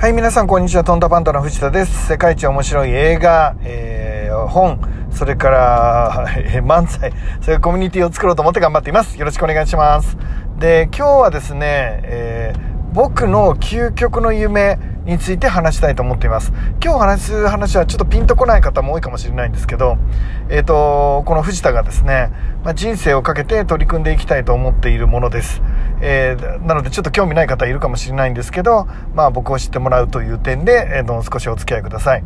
はい、皆さん、こんにちは。トンタパンタの藤田です。世界一面白い映画、えー、本、それから、えー漫才、それからコミュニティを作ろうと思って頑張っています。よろしくお願いします。で、今日はですね、えー僕の究極の夢について話したいと思っています。今日話す話はちょっとピンとこない方も多いかもしれないんですけど、えっ、と、この藤田がですね、まあ、人生をかけて取り組んでいきたいと思っているものです。えーなのでちょっと興味ない方いるかもしれないんですけど、まあ僕を知ってもらうという点で、えーと少しお付き合いください。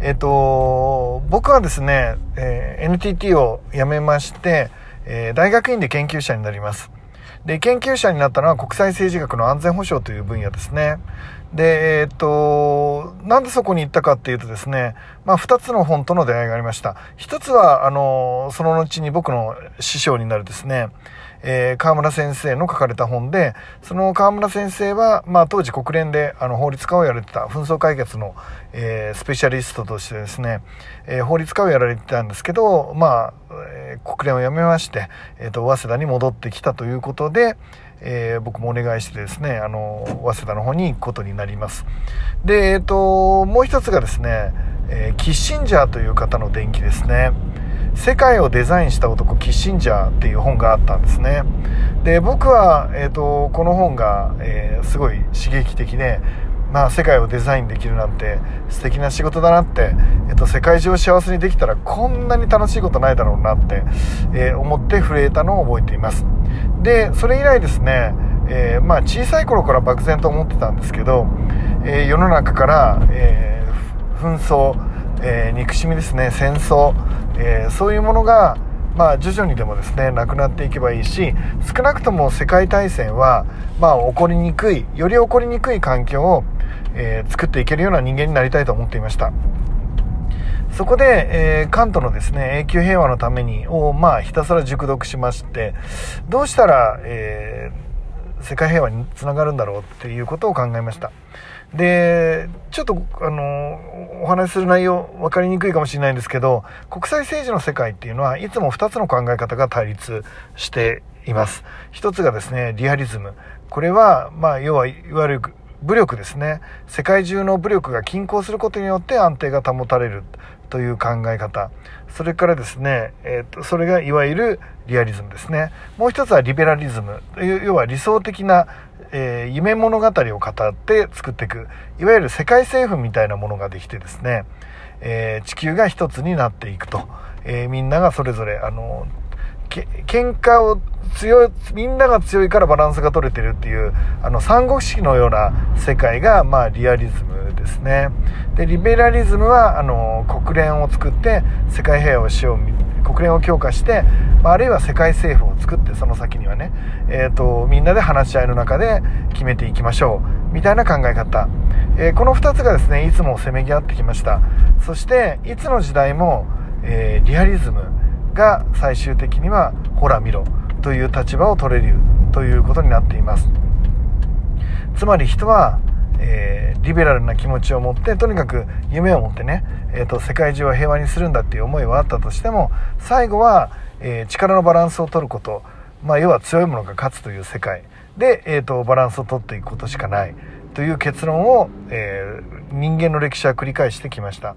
えっ、と、僕はですね、えー NTT を辞めまして、えー大学院で研究者になります。で、研究者になったのは国際政治学の安全保障という分野ですね。で、えっ、と、なんでそこに行ったかっていうとですね、まあ、二つの本との出会いがありました。一つは、あの、その後に僕の師匠になるですね、えー河村先生の書かれた本で、その河村先生は、まあ、当時国連であの法律家をやられてた紛争解決の、えースペシャリストとしてですね、えー法律家をやられてたんですけど、まあ、えー国連を辞めまして、えっ、と、早稲田に戻ってきたということで、えー僕もお願いしてですね、あの、早稲田の方に行くことになります。で、えっ、と、もう一つがですね、えキッシンジャーという方の伝記ですね。世界をデザインした男キッシンジャーっていう本があったんですね。で僕は、えー、とこの本が、えーすごい刺激的で、まあ、世界をデザインできるなんて素敵な仕事だなって、えー、と世界中を幸せにできたらこんなに楽しいことないだろうなって、えー思って震えたのを覚えています。でそれ以来ですね、えーまあ、小さい頃から漠然と思ってたんですけど、え世の中から、え紛争、えー憎しみですね。戦争、えーそういうものが、まあ、徐々にでもですねなくなっていけばいいし少なくとも世界大戦は、まあ、起こりにくいより起こりにくい環境を、えー作っていけるような人間になりたいと思っていました。そこで、えーカントのですね永久平和のためにを、まあ、ひたすら熟読しましてどうしたら、えー世界平和につながるんだろうっていうことを考えました。でちょっとあのお話しする内容分かりにくいかもしれないんですけど国際政治の世界っていうのはいつも2つの考え方が対立しています。一つがですねリアリズム。これはまあ要はいわゆる武力ですね。世界中の武力が均衡することによって安定が保たれるという考え方。それからですね、えーとそれがいわゆるリアリズムですね。もう一つはリベラリズム。要は理想的な、えー夢物語を語って作っていくいわゆる世界政府みたいなものができてですね、えー地球が一つになっていくと、えーみんながそれぞれあのけ喧嘩を強いみんなが強いからバランスが取れてるっていうあの三国志のような世界が、まあ、リアリズムですね。でリベラリズムはあの国連を作って世界平和をしよう国連を強化して、まあ、あるいは世界政府を作ってその先にはね、えー、とみんなで話し合いの中で決めていきましょうみたいな考え方、えーこの2つがですねいつもせめぎ合ってきました。そしていつの時代も、えーリアリズムが最終的にはほら見ろという立場を取れるということになっています。つまり人は、えーリベラルな気持ちを持ってとにかく夢を持ってね、えーと世界中を平和にするんだっていう思いはあったとしても最後は、えー力のバランスを取ること、まあ、要は強いものが勝つという世界。で、えーとバランスを取っていくことしかない。という結論を、えー人間の歴史は繰り返してきました。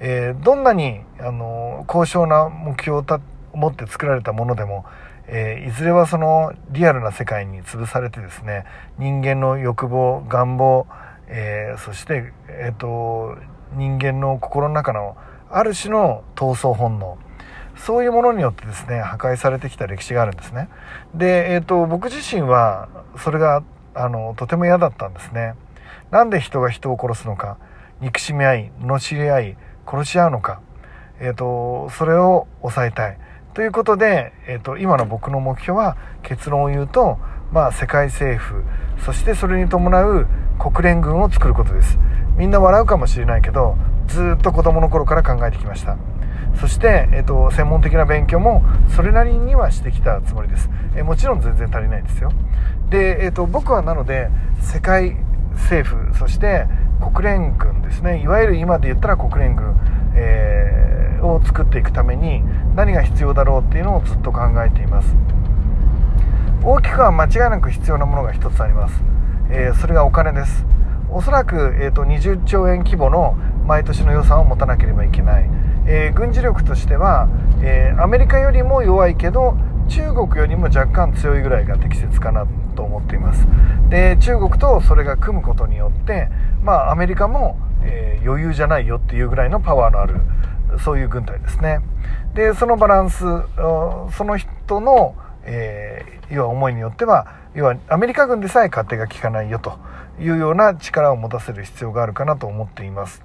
えーどんなにあの高尚な目標をた持って作られたものでも、えーいずれはそのリアルな世界に潰されてですね人間の欲望願望、えーそして、えー、と人間の心の中のある種の闘争本能そういうものによってですね破壊されてきた歴史があるんですね。で、えー、と僕自身はそれがあのとても嫌だったんですね。なんで人が人を殺すのか。憎しみ合い罵り合い殺し合うのか、えー、とそれを抑えたい。ということで、えー、と今の僕の目標は結論を言うと、まあ、世界政府そしてそれに伴う国連軍を作ることです。みんな笑うかもしれないけどずっと子供の頃から考えてきました。そして、えー、と専門的な勉強もそれなりにはしてきたつもりです、えーもちろん全然足りないですよ。で、えー、と僕はなので世界政府そして国連軍ですね。いわゆる今で言ったら国連軍、えーを作っていくために何が必要だろうっていうのをずっと考えています。大きくは間違いなく必要なものが一つあります、えーそれがお金です。おそらく、えーと、20兆円規模の毎年の予算を持たなければいけない、えー、軍事力としては、え、アメリカよりも弱いけど中国よりも若干強いぐらいが適切かなと思っています。で中国とそれが組むことによって、まあ、アメリカも、えー、余裕じゃないよっていうぐらいのパワーのあるそういう軍隊ですね。でそのバランスその人の、えー、要は思いによっては要はアメリカ軍でさえ勝手が効かないよというような力を持たせる必要があるかなと思っています。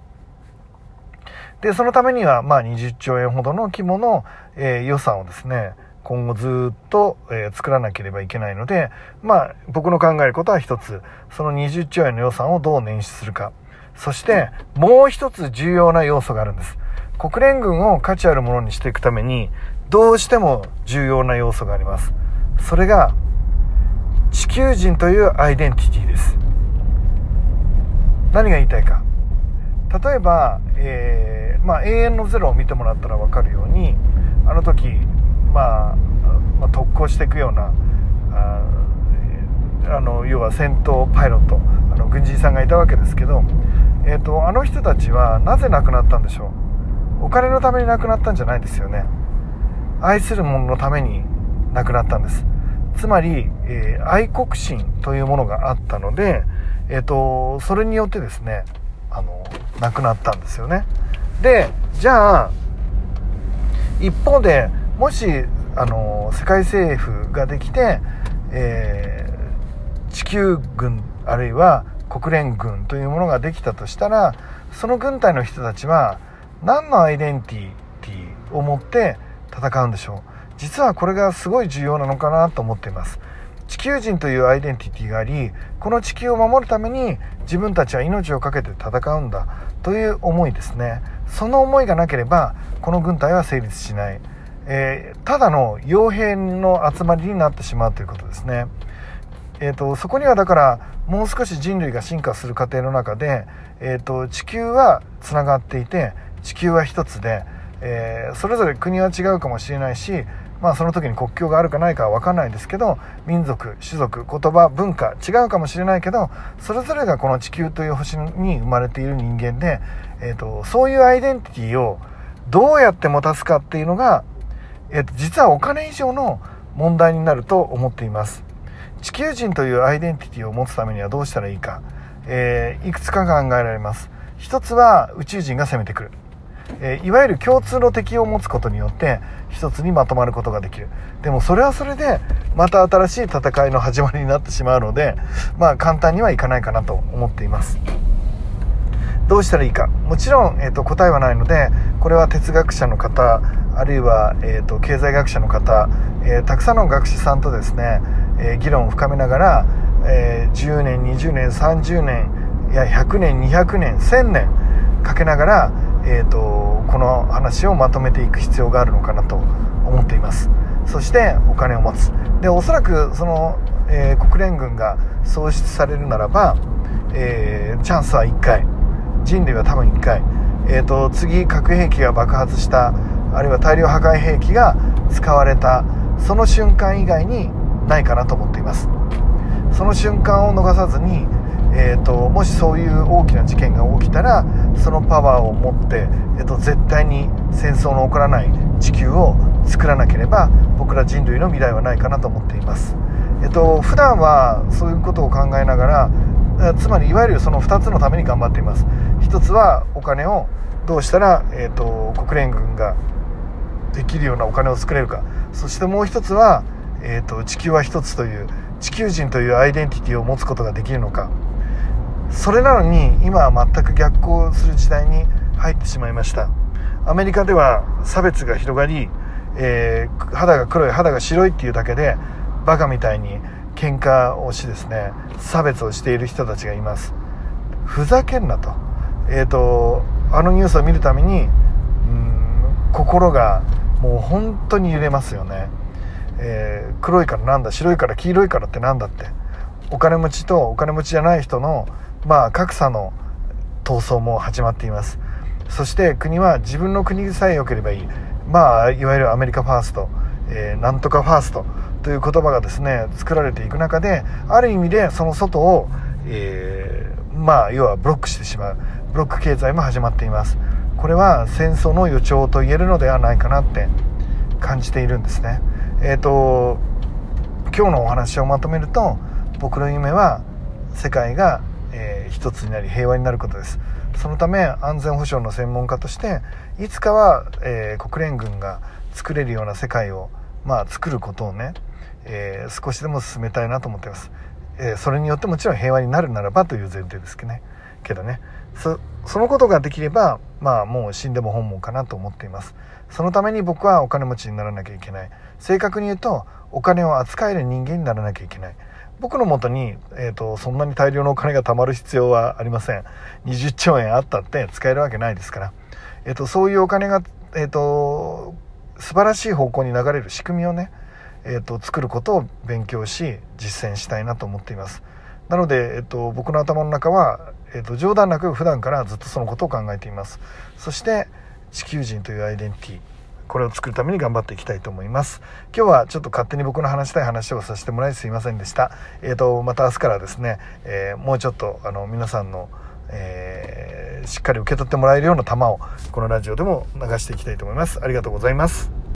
でそのためには、まあ、20兆円ほどの規模の、えー、予算をですね今後ずっと、え、作らなければいけないので、まあ、僕の考えることは一つ。その20兆円の予算をどう捻出するか。そしてもう一つ重要な要素があるんです。国連軍を価値あるものにしていくためにどうしても重要な要素があります。それが地球人というアイデンティティです。何が言いたいか。例えば、えー、まあ、永遠のゼロを見てもらったら分かるようにあの時、まあ、まあ、特攻していくようなあの要は戦闘パイロットあの軍人さんがいたわけですけど、えーと、あの人たちはなぜ亡くなったんでしょう？お金のために亡くなったんじゃないですよね。愛する者のために亡くなったんです。つまり、えー、愛国心というものがあったので、えーと、それによってですねあの亡くなったんですよね。でじゃあ一方でもしあの世界政府ができて、えー、地球軍あるいは国連軍というものができたとしたらその軍隊の人たちは何のアイデンティティを持って戦うんでしょう。実はこれがすごい重要なのかなと思っています。地球人というアイデンティティがありこの地球を守るために自分たちは命を懸けて戦うんだという思いですね。その思いがなければこの軍隊は成立しない、えー、ただの傭兵の集まりになってしまうということですね。えーと、そこにはだからもう少し人類が進化する過程の中で、えーと地球はつながっていて地球は一つで、えー、それぞれ国は違うかもしれないしまあその時に国境があるかないかは分かんないですけど民族種族言葉文化違うかもしれないけどそれぞれがこの地球という星に生まれている人間で、えーと、そういうアイデンティティをどうやって持たすかっていうのが、えーと、実はお金以上の問題になると思っています。地球人というアイデンティティを持つためにはどうしたらいいか、えー、いくつか考えられます。一つは宇宙人が攻めてくる。えいわゆる共通の敵を持つことによって一つにまとまることができる。でもそれはそれでまた新しい戦いの始まりになってしまうのでまあ簡単にはいかないかなと思っています。どうしたらいいか。もちろん、えーと、答えはないのでこれは哲学者の方あるいは、えーと、経済学者の方、えー、たくさんの学者さんとですね、えー、議論を深めながら、えー、10年20年30年いや100年200年1000年かけながらえーと、この話をまとめていく必要があるのかなと思っています。そしてお金を持つ。でおそらくその、えー、国連軍が創出されるならば、え、チャンスは1回。人類は多分1回、えーと、次核兵器が爆発したあるいは大量破壊兵器が使われたその瞬間以外にないかなと思っています。その瞬間を逃さずにえーと、もしそういう大きな事件が起きたらそのパワーを持って、えーと、絶対に戦争の起こらない地球を作らなければ僕ら人類の未来はないかなと思っています、えーと、普段はそういうことを考えながらつまりいわゆるその2つのために頑張っています。1つはお金をどうしたら、えー、と国連軍ができるようなお金を作れるか。そしてもう1つは、えー、と地球は1つという地球人というアイデンティティを持つことができるのか。それなのに今は全く逆行する時代に入ってしまいました。アメリカでは差別が広がり、えー、肌が黒い肌が白いっていうだけでバカみたいに喧嘩をしですね差別をしている人たちがいます。ふざけんなと。えっ、ー、とあのニュースを見るためにうん心がもう本当に揺れますよね、えー、黒いからなんだ白いから黄色いからってなんだって。お金持ちとお金持ちじゃない人のまあ、格差の闘争も始まっています。そして国は自分の国さえ良ければいい。まあいわゆるアメリカファースト、えー、なんとかファーストという言葉がですね作られていく中である意味でその外を、えー、まあ要はブロックしてしまう。ブロック経済も始まっています。これは戦争の予兆と言えるのではないかなって感じているんですね。えっ、ー、と今日のお話をまとめると僕の夢は世界が、えー、一つになり平和になることです。そのため安全保障の専門家としていつかは、えー、国連軍が作れるような世界を、まあ、作ることをね、えー、少しでも進めたいなと思っています、えー、それによってもちろん平和になるならばという前提ですけどね。けどね。そそのことができればまあもう死んでも本望かなと思っています。そのために僕はお金持ちにならなきゃいけない。正確に言うとお金を扱える人間にならなきゃいけない。僕のもとに、えーと、そんなに大量のお金が貯まる必要はありません。20兆円あったって使えるわけないですから、えーと、そういうお金が、えーと、素晴らしい方向に流れる仕組みをね、えー、と作ることを勉強し実践したいなと思っています。なので、えー、と僕の頭の中は、えー、と冗談なく普段からずっとそのことを考えています。そして地球人というアイデンティティこれを作るために頑張っていきたいと思います。今日はちょっと勝手に僕の話したい話をさせてもらいすいませんでした。えっ、ー、とまた明日からですね、えー、もうちょっとあの皆さんのえー、しっかり受け取ってもらえるような球をこのラジオでも流していきたいと思います。ありがとうございます。